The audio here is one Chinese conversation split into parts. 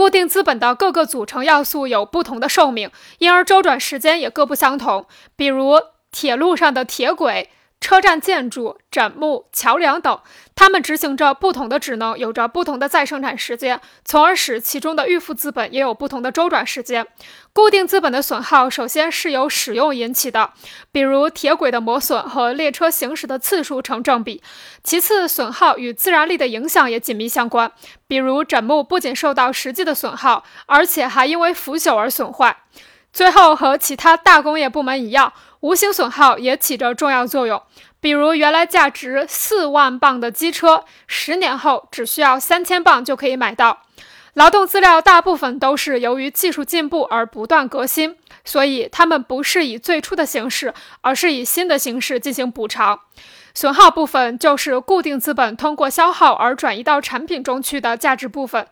固定资本的各个组成要素有不同的寿命，因而周转时间也各不相同。比如铁路上的铁轨。车站建筑、枕木、桥梁等，它们执行着不同的职能，有着不同的再生产时间，从而使其中的预付资本也有不同的周转时间。固定资本的损耗，首先是由使用引起的，比如铁轨的磨损和列车行驶的次数成正比；其次，损耗与自然力的影响也紧密相关，比如枕木不仅受到实际的损耗，而且还因为腐朽而损坏。最后，和其他大工业部门一样。无形损耗也起着重要作用，比如原来价值四万磅的机车，十年后只需要三千磅就可以买到。劳动资料大部分都是由于技术进步而不断革新，所以它们不是以最初的形式，而是以新的形式进行补偿。损耗部分就是固定资本通过消耗而转移到产品中去的价值部分。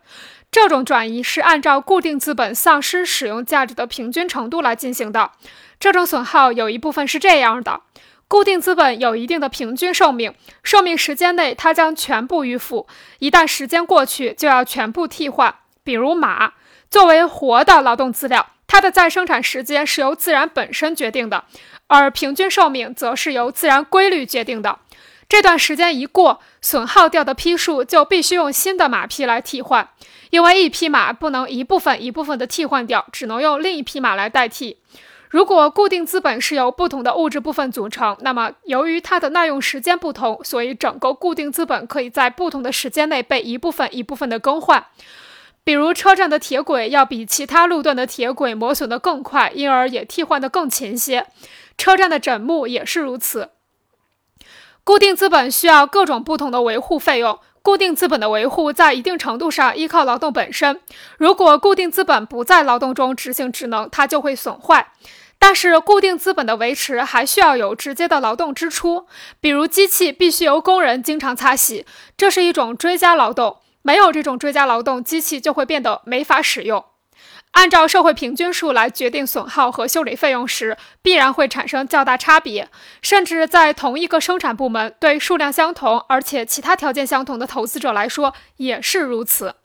这种转移是按照固定资本丧失使用价值的平均程度来进行的。这种损耗有一部分是这样的：固定资本有一定的平均寿命，寿命时间内它将全部预付，一旦时间过去就要全部替换。比如马，作为活的劳动资料，它的再生产时间是由自然本身决定的，而平均寿命则是由自然规律决定的。这段时间一过，损耗掉的匹数就必须用新的马匹来替换，因为一匹马不能一部分一部分的替换掉，只能用另一匹马来代替。如果固定资本是由不同的物质部分组成，那么由于它的耐用时间不同，所以整个固定资本可以在不同的时间内被一部分一部分的更换。比如车站的铁轨要比其他路段的铁轨磨损的更快，因而也替换的更勤些。车站的枕木也是如此。固定资本需要各种不同的维护费用。固定资本的维护在一定程度上依靠劳动本身。如果固定资本不在劳动中执行职能，它就会损坏。但是，固定资本的维持还需要有直接的劳动支出，比如机器必须由工人经常擦洗，这是一种追加劳动。没有这种追加劳动，机器就会变得没法使用。按照社会平均数来决定损耗和修理费用时，必然会产生较大差别，甚至在同一个生产部门，对数量相同而且其他条件相同的投资者来说也是如此。